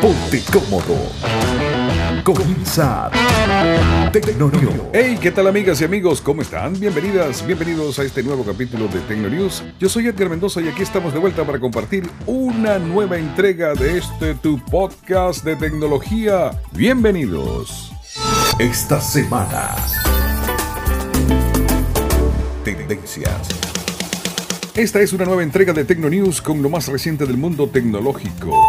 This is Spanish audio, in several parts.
Ponte cómodo. Comienza Tecnonews. Hey, ¿qué tal amigas y amigos? ¿Cómo están? Bienvenidas, bienvenidos a este nuevo capítulo de Tecnonews. Yo soy Edgar Mendoza y aquí estamos de vuelta para compartir una nueva entrega de este tu podcast de tecnología. Bienvenidos. Esta semana. Tendencias. Esta es una nueva entrega de Tecnonews con lo más reciente del mundo tecnológico.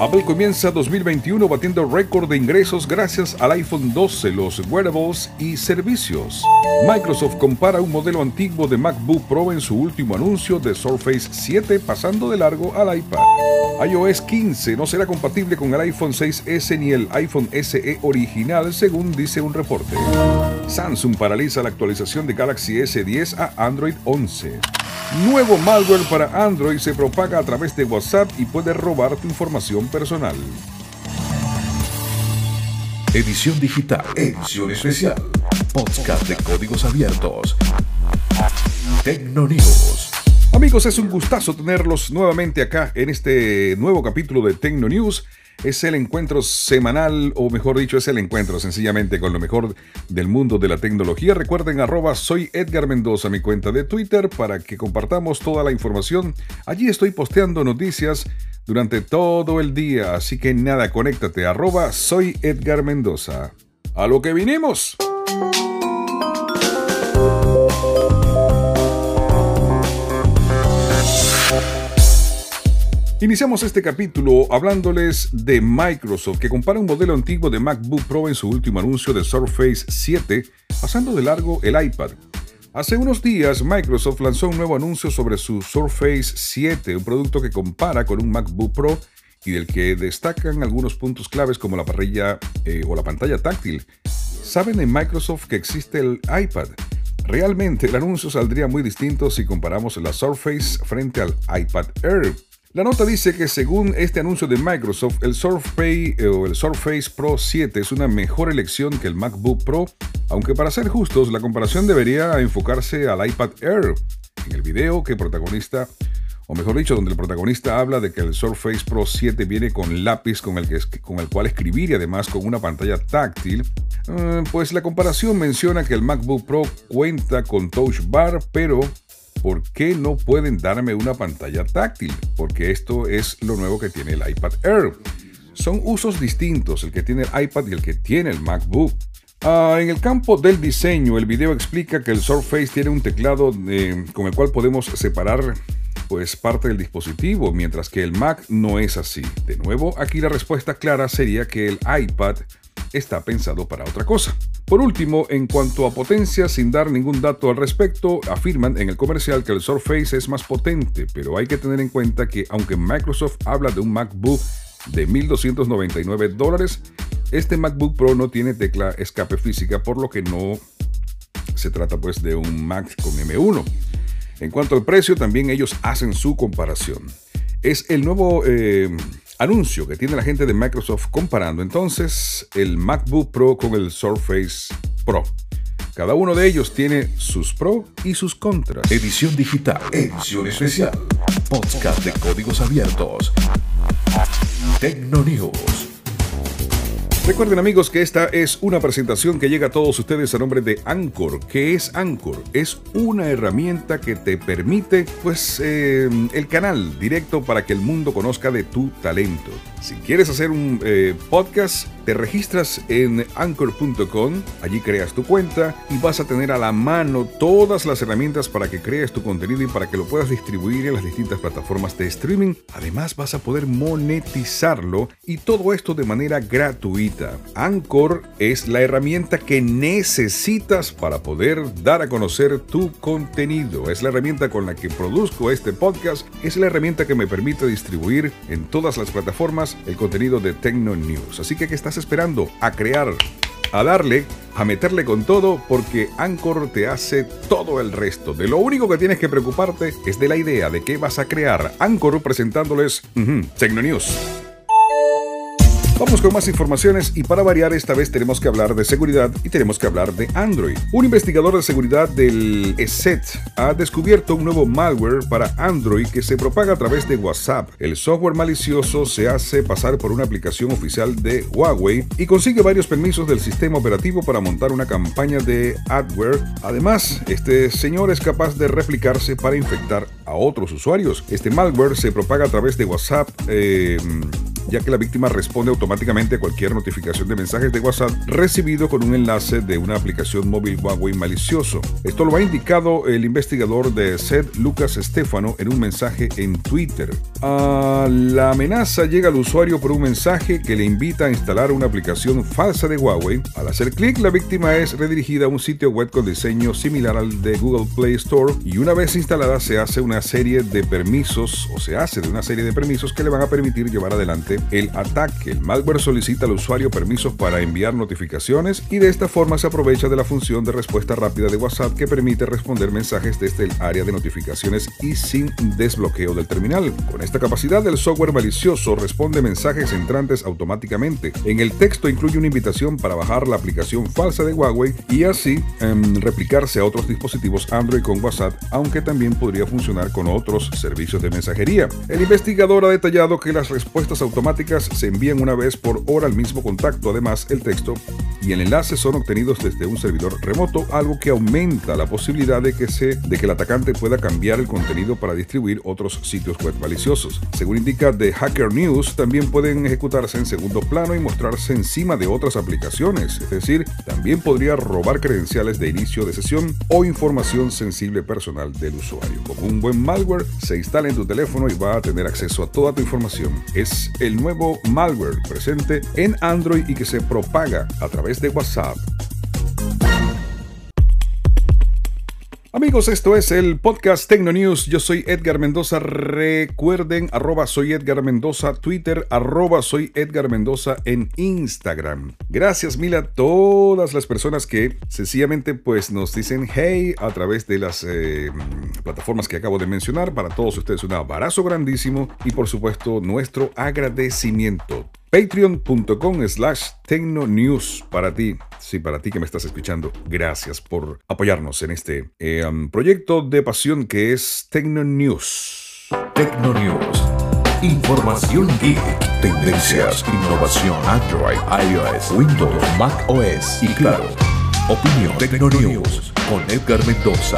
Apple comienza 2021 batiendo récord de ingresos gracias al iPhone 12, los wearables y servicios. Microsoft compara un modelo antiguo de MacBook Pro en su último anuncio de Surface 7 pasando de largo al iPad. iOS 15 no será compatible con el iPhone 6S ni el iPhone SE original según dice un reporte. Samsung paraliza la actualización de Galaxy S10 a Android 11. Nuevo malware para Android se propaga a través de WhatsApp y puede robar tu información personal. Edición digital. Edición especial. Podcast de códigos abiertos. Tecnonews. Amigos, es un gustazo tenerlos nuevamente acá en este nuevo capítulo de Tecno News. Es el encuentro semanal, o mejor dicho, es el encuentro sencillamente con lo mejor del mundo de la tecnología. Recuerden arroba soy Edgar Mendoza, mi cuenta de Twitter, para que compartamos toda la información. Allí estoy posteando noticias durante todo el día, así que nada, conéctate, arroba soy Edgar Mendoza. A lo que vinimos. Iniciamos este capítulo hablándoles de Microsoft, que compara un modelo antiguo de MacBook Pro en su último anuncio de Surface 7, pasando de largo el iPad. Hace unos días, Microsoft lanzó un nuevo anuncio sobre su Surface 7, un producto que compara con un MacBook Pro y del que destacan algunos puntos claves como la parrilla eh, o la pantalla táctil. Saben en Microsoft que existe el iPad. Realmente el anuncio saldría muy distinto si comparamos la Surface frente al iPad Air. La nota dice que según este anuncio de Microsoft, el Surface, eh, o el Surface Pro 7 es una mejor elección que el MacBook Pro, aunque para ser justos, la comparación debería enfocarse al iPad Air. En el video que protagonista, o mejor dicho, donde el protagonista habla de que el Surface Pro 7 viene con lápiz con el, que, con el cual escribir y además con una pantalla táctil, eh, pues la comparación menciona que el MacBook Pro cuenta con Touch Bar, pero ¿por qué no pueden darme una pantalla táctil? Porque esto es lo nuevo que tiene el iPad Air. Son usos distintos el que tiene el iPad y el que tiene el MacBook. Ah, en el campo del diseño, el video explica que el Surface tiene un teclado eh, con el cual podemos separar pues parte del dispositivo, mientras que el Mac no es así. De nuevo, aquí la respuesta clara sería que el iPad está pensado para otra cosa. Por último, en cuanto a potencia, sin dar ningún dato al respecto, afirman en el comercial que el Surface es más potente, pero hay que tener en cuenta que aunque Microsoft habla de un MacBook de 1.299 dólares, este MacBook Pro no tiene tecla escape física, por lo que no se trata pues de un Mac con M1. En cuanto al precio, también ellos hacen su comparación. Es el nuevo eh, anuncio que tiene la gente de Microsoft comparando entonces el MacBook Pro con el Surface Pro. Cada uno de ellos tiene sus pros y sus contras. Edición digital. Edición especial. Podcast de códigos abiertos. Tecnonews. Recuerden amigos que esta es una presentación que llega a todos ustedes a nombre de Anchor. ¿Qué es Anchor? Es una herramienta que te permite, pues, eh, el canal directo para que el mundo conozca de tu talento. Si quieres hacer un eh, podcast, te registras en anchor.com, allí creas tu cuenta y vas a tener a la mano todas las herramientas para que crees tu contenido y para que lo puedas distribuir en las distintas plataformas de streaming. Además vas a poder monetizarlo y todo esto de manera gratuita. Anchor es la herramienta que necesitas para poder dar a conocer tu contenido. Es la herramienta con la que produzco este podcast. Es la herramienta que me permite distribuir en todas las plataformas el contenido de Tecno News. Así que aquí estás esperando a crear, a darle, a meterle con todo, porque Anchor te hace todo el resto. De lo único que tienes que preocuparte es de la idea de qué vas a crear. Anchor presentándoles uh News. Vamos con más informaciones y para variar esta vez tenemos que hablar de seguridad y tenemos que hablar de Android. Un investigador de seguridad del ESET ha descubierto un nuevo malware para Android que se propaga a través de WhatsApp. El software malicioso se hace pasar por una aplicación oficial de Huawei y consigue varios permisos del sistema operativo para montar una campaña de adware. Además, este señor es capaz de replicarse para infectar a otros usuarios. Este malware se propaga a través de WhatsApp. Eh, ya que la víctima responde automáticamente a cualquier notificación de mensajes de WhatsApp recibido con un enlace de una aplicación móvil Huawei malicioso. Esto lo ha indicado el investigador de SED, Lucas Estefano, en un mensaje en Twitter. La amenaza llega al usuario por un mensaje que le invita a instalar una aplicación falsa de Huawei. Al hacer clic, la víctima es redirigida a un sitio web con diseño similar al de Google Play Store y una vez instalada se hace una serie de permisos o se hace de una serie de permisos que le van a permitir llevar adelante el ataque. El malware solicita al usuario permisos para enviar notificaciones y de esta forma se aprovecha de la función de respuesta rápida de WhatsApp que permite responder mensajes desde el área de notificaciones y sin desbloqueo del terminal. Con esta capacidad, el software malicioso responde mensajes entrantes automáticamente. En el texto incluye una invitación para bajar la aplicación falsa de Huawei y así em, replicarse a otros dispositivos Android con WhatsApp, aunque también podría funcionar con otros servicios de mensajería. El investigador ha detallado que las respuestas automáticas se envían una vez por hora al mismo contacto. Además, el texto y el enlace son obtenidos desde un servidor remoto, algo que aumenta la posibilidad de que, se, de que el atacante pueda cambiar el contenido para distribuir otros sitios web maliciosos. Según indica The Hacker News, también pueden ejecutarse en segundo plano y mostrarse encima de otras aplicaciones, es decir, también podría robar credenciales de inicio de sesión o información sensible personal del usuario. Con un buen malware se instala en tu teléfono y va a tener acceso a toda tu información. Es el nuevo malware presente en Android y que se propaga a través de WhatsApp. Amigos, esto es el podcast Tecno News. Yo soy Edgar Mendoza. Recuerden, arroba soy Edgar Mendoza, Twitter, arroba soy Edgar Mendoza en Instagram. Gracias mil a todas las personas que sencillamente pues nos dicen hey a través de las eh, plataformas que acabo de mencionar. Para todos ustedes un abrazo grandísimo y por supuesto nuestro agradecimiento. Patreon.com slash Tecnonews para ti. Sí, para ti que me estás escuchando. Gracias por apoyarnos en este eh, um, proyecto de pasión que es Tecnonews. Tecnonews. Información geek, tendencias, innovación, Android, iOS, Windows, Mac OS y claro, opinión Tecnonews con Edgar Mendoza.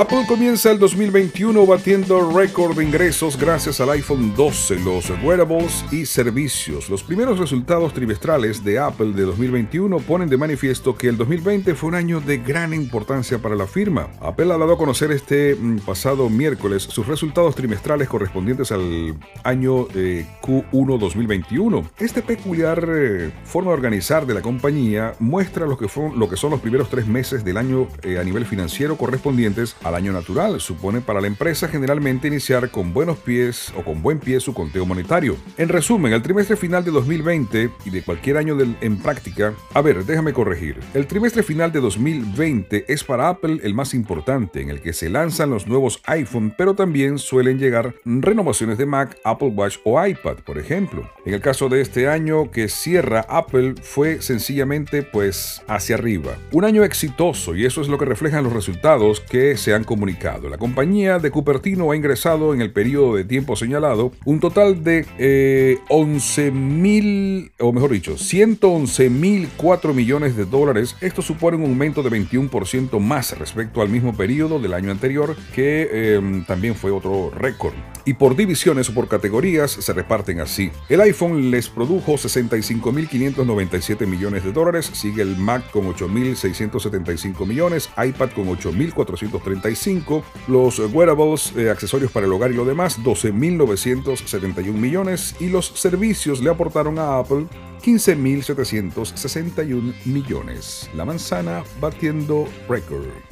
Apple comienza el 2021 batiendo récord de ingresos gracias al iPhone 12, los wearables y servicios. Los primeros resultados trimestrales de Apple de 2021 ponen de manifiesto que el 2020 fue un año de gran importancia para la firma. Apple ha dado a conocer este mm, pasado miércoles sus resultados trimestrales correspondientes al año eh, Q1 2021. Este peculiar eh, forma de organizar de la compañía muestra lo que, lo que son los primeros tres meses del año eh, a nivel financiero correspondientes al año natural. Supone para la empresa generalmente iniciar con buenos pies o con buen pie su conteo monetario. En resumen, el trimestre final de 2020 y de cualquier año en práctica, a ver, déjame corregir. El trimestre final de 2020 es para Apple el más importante, en el que se lanzan los nuevos iPhone, pero también suelen llegar renovaciones de Mac, Apple Watch o iPad, por ejemplo. En el caso de este año que cierra Apple fue sencillamente pues hacia arriba. Un año exitoso y eso es lo que reflejan los resultados que se han comunicado. La compañía de Cupertino ha ingresado en el periodo de tiempo señalado un total de eh, 11 mil, o mejor dicho, 111 mil 4 millones de dólares. Esto supone un aumento de 21% más respecto al mismo periodo del año anterior, que em, también fue otro récord. Y por divisiones o por categorías se reparten así. El iPhone les produjo 65.597 millones de dólares, sigue el Mac con 8.675 millones, iPad con 8.430 los wearables, eh, accesorios para el hogar y lo demás, 12.971 millones y los servicios le aportaron a Apple 15.761 millones. La manzana batiendo récord.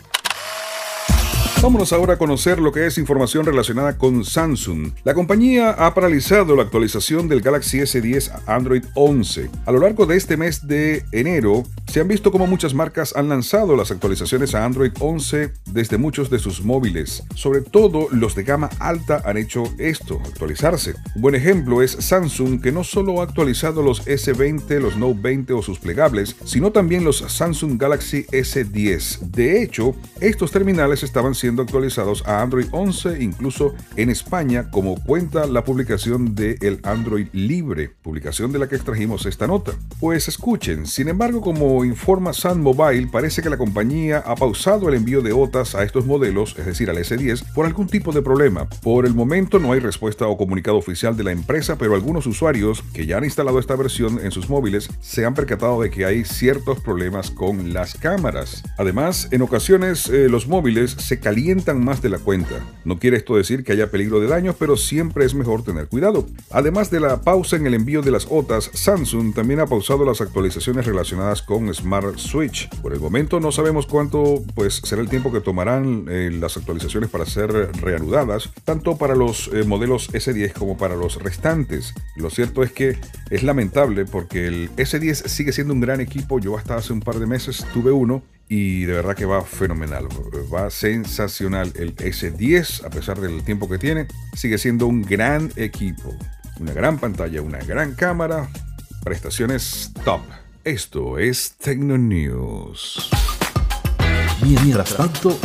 Vámonos ahora a conocer lo que es información relacionada con Samsung. La compañía ha paralizado la actualización del Galaxy S10 a Android 11. A lo largo de este mes de enero, se han visto como muchas marcas han lanzado las actualizaciones a Android 11 desde muchos de sus móviles. Sobre todo los de gama alta han hecho esto, actualizarse. Un buen ejemplo es Samsung, que no solo ha actualizado los S20, los Note 20 o sus plegables, sino también los Samsung Galaxy S10. De hecho, estos terminales estaban siendo actualizados a Android 11, incluso en España, como cuenta la publicación de el Android Libre, publicación de la que extrajimos esta nota. Pues escuchen, sin embargo, como informa Sun Mobile, parece que la compañía ha pausado el envío de OTAs a estos modelos, es decir, al S10, por algún tipo de problema. Por el momento no hay respuesta o comunicado oficial de la empresa, pero algunos usuarios que ya han instalado esta versión en sus móviles se han percatado de que hay ciertos problemas con las cámaras. Además, en ocasiones eh, los móviles se calientan calientan más de la cuenta. No quiere esto decir que haya peligro de daños, pero siempre es mejor tener cuidado. Además de la pausa en el envío de las OTAs, Samsung también ha pausado las actualizaciones relacionadas con Smart Switch. Por el momento no sabemos cuánto pues, será el tiempo que tomarán eh, las actualizaciones para ser reanudadas, tanto para los eh, modelos S10 como para los restantes. Lo cierto es que es lamentable porque el S10 sigue siendo un gran equipo. Yo hasta hace un par de meses tuve uno y de verdad que va fenomenal, va sensacional. El S10, a pesar del tiempo que tiene, sigue siendo un gran equipo, una gran pantalla, una gran cámara, prestaciones top. Esto es Tecno News. Mientras tanto,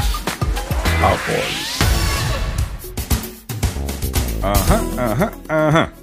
Apple. Ajá, ajá, ajá.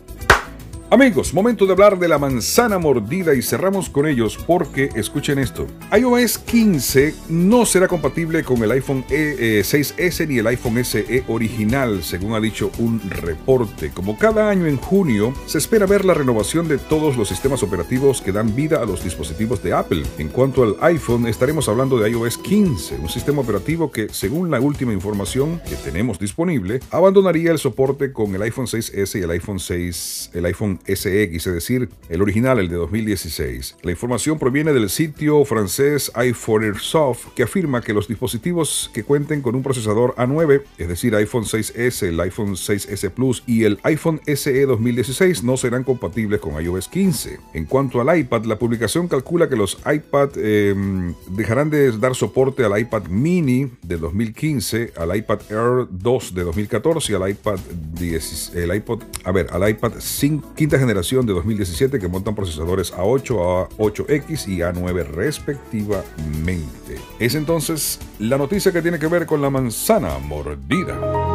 Amigos, momento de hablar de la manzana mordida y cerramos con ellos porque, escuchen esto, iOS 15 no será compatible con el iPhone 6S e, ni el iPhone SE original, según ha dicho un reporte. Como cada año en junio, se espera ver la renovación de todos los sistemas operativos que dan vida a los dispositivos de Apple. En cuanto al iPhone, estaremos hablando de iOS 15, un sistema operativo que, según la última información que tenemos disponible, abandonaría el soporte con el iPhone 6S y el iPhone 6, el iPhone SX, es decir, el original, el de 2016. La información proviene del sitio francés iPhonesoft, que afirma que los dispositivos que cuenten con un procesador A9, es decir, iPhone 6S, el iPhone 6S Plus y el iPhone SE 2016 no serán compatibles con iOS 15. En cuanto al iPad, la publicación calcula que los iPad em, dejarán de dar soporte al iPad mini de 2015, al iPad Air 2 de 2014 y al iPad 10, el al iPad 5, generación de 2017 que montan procesadores A8, A8X y A9 respectivamente. Es entonces la noticia que tiene que ver con la manzana mordida.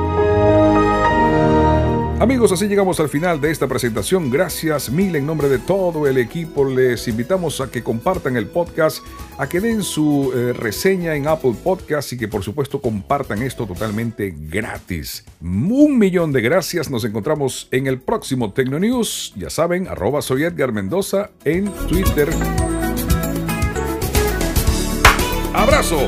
Amigos, así llegamos al final de esta presentación. Gracias mil en nombre de todo el equipo. Les invitamos a que compartan el podcast, a que den su eh, reseña en Apple Podcast y que por supuesto compartan esto totalmente gratis. Un millón de gracias. Nos encontramos en el próximo Tecno News. Ya saben, arroba soy Edgar Mendoza en Twitter. ¡Abrazo!